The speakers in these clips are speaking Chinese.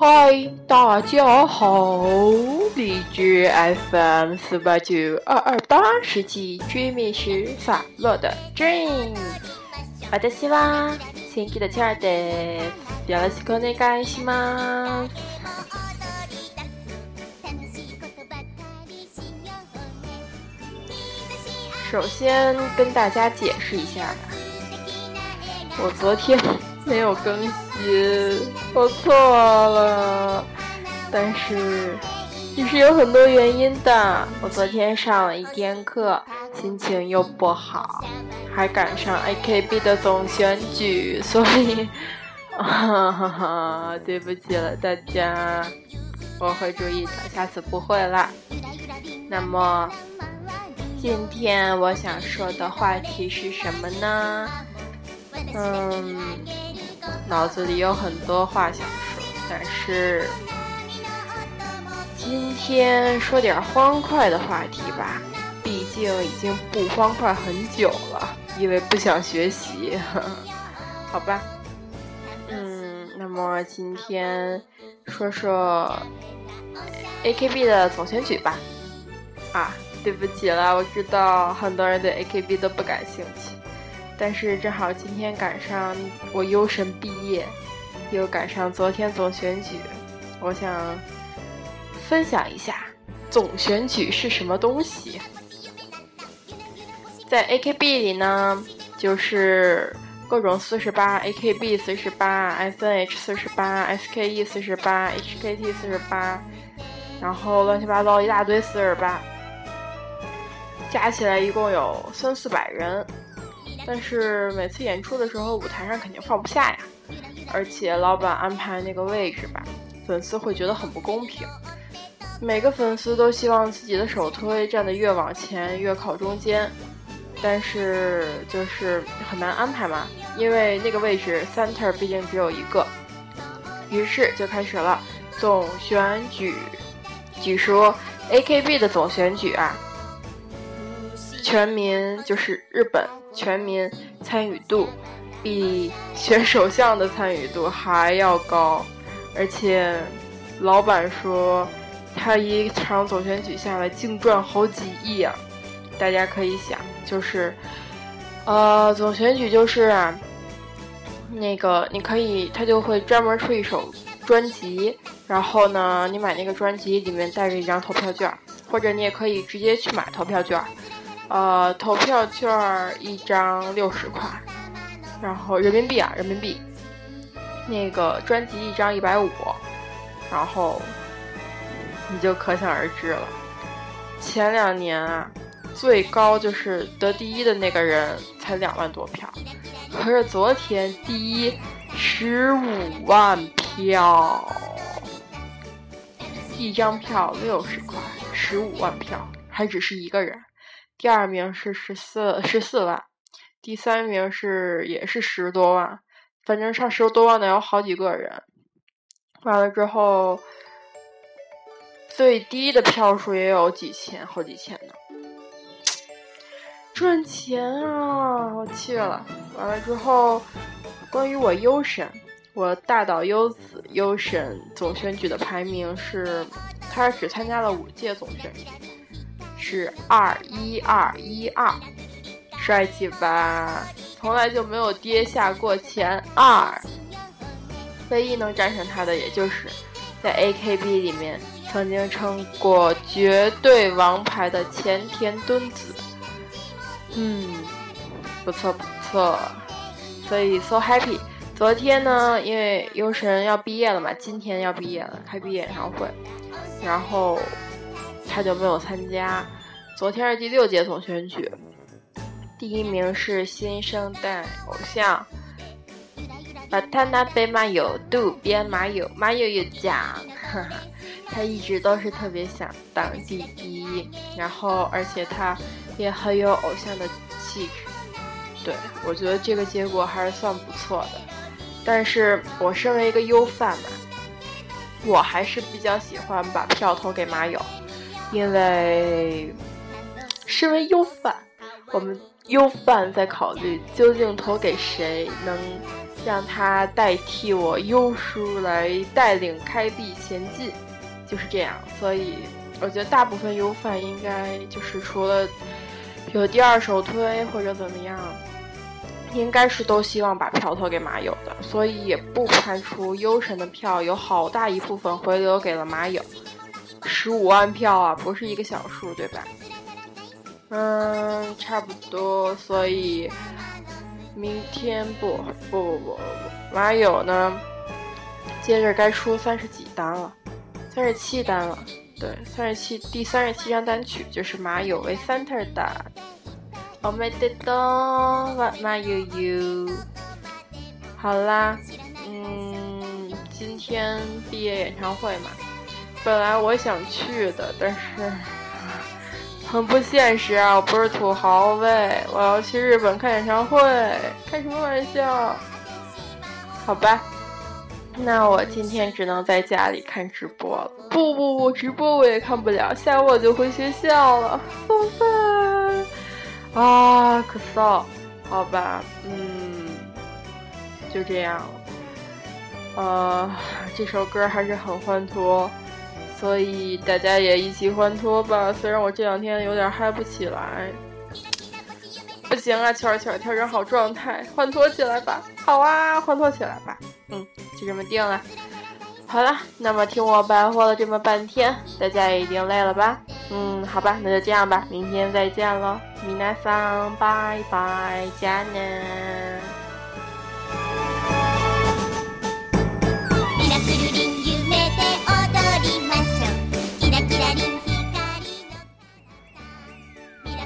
嗨，大家好！荔枝 FM 四八九二二八世纪追觅时法洛的 Dream，私は新規的チャーです。よろしくお願いします。首先跟大家解释一下吧，我昨天没有更 我错了，但是也是有很多原因的。我昨天上了一天课，心情又不好，还赶上 AKB 的总选举，所以，哈哈哈，对不起了大家，我会注意的，下次不会了。那么。今天我想说的话题是什么呢？嗯，脑子里有很多话想说，但是今天说点欢快的话题吧。毕竟已经不欢快很久了，因为不想学习，好吧？嗯，那么今天说说 AKB 的总选举吧。啊。对不起了，我知道很多人对 AKB 都不感兴趣，但是正好今天赶上我优神毕业，又赶上昨天总选举，我想分享一下总选举是什么东西。在 AKB 里呢，就是各种四十八，AKB 四十八，SNH 四十八，SKE 四十八，HKT 四十八，然后乱七八糟一大堆四十八。加起来一共有三四百人，但是每次演出的时候，舞台上肯定放不下呀。而且老板安排那个位置吧，粉丝会觉得很不公平。每个粉丝都希望自己的首推站得越往前，越靠中间，但是就是很难安排嘛，因为那个位置 center 毕竟只有一个。于是就开始了总选举。据说 AKB 的总选举啊。全民就是日本全民参与度比选首相的参与度还要高，而且老板说他一场总选举下来净赚好几亿啊！大家可以想，就是呃总选举就是，那个你可以他就会专门出一首专辑，然后呢你买那个专辑里面带着一张投票券，或者你也可以直接去买投票券。呃，投票券一张六十块，然后人民币啊，人民币。那个专辑一张一百五，然后你就可想而知了。前两年啊，最高就是得第一的那个人才两万多票，可是昨天第一十五万票，一张票六十块，十五万票，还只是一个人。第二名是十四十四万，第三名是也是十多万，反正上十多万的有好几个人。完了之后，最低的票数也有几千，好几千呢。赚钱啊！我去了。完了之后，关于我优神，我大岛优子优神总选举的排名是，他只参加了五届总选举。是二一二一二，帅气吧？从来就没有跌下过前二。唯一能战胜他的，也就是在 AKB 里面曾经称过绝对王牌的前田敦子。嗯，不错不错，所以 so happy。昨天呢，因为优神要毕业了嘛，今天要毕业了，开毕业演唱会，然后。他就没有参加。昨天是第六届总选举，第一名是新生代偶像，把他那杯马友渡边马友马友友奖，哈哈，他一直都是特别想当第一，然后而且他也很有偶像的气质，对我觉得这个结果还是算不错的。但是我身为一个优饭嘛，我还是比较喜欢把票投给马友。因为身为优饭，我们优饭在考虑究竟投给谁能让他代替我优叔来带领开币前进，就是这样。所以我觉得大部分优饭应该就是除了有第二首推或者怎么样，应该是都希望把票投给马友的。所以也不排除优神的票有好大一部分回流给了马友，十五万票啊，不是一个小数，对吧？嗯，差不多。所以。明天不不不不不，马友呢？接着该出三十几单了，三十七单了。对，三十七第三十七张单曲就是马友为 center 的。我没得懂，马友友。好啦，嗯，今天毕业演唱会嘛，本来我想去的，但是。很不现实啊！我不是土豪呗，我要去日本看演唱会，开什么玩笑？好吧，那我今天只能在家里看直播了。不不不，直播我也看不了，下午我就回学校了。送饭啊，可骚！好吧，嗯，就这样。呃，这首歌还是很欢脱。所以大家也一起欢脱吧。虽然我这两天有点嗨不起来，不行啊，圈圈调整好状态，欢脱起来吧。好啊，欢脱起来吧。嗯，就这么定了。好了，那么听我白活了这么半天，大家也一定累了吧？嗯，好吧，那就这样吧，明天再见了。米娜桑，拜拜，加年。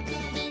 Thank you.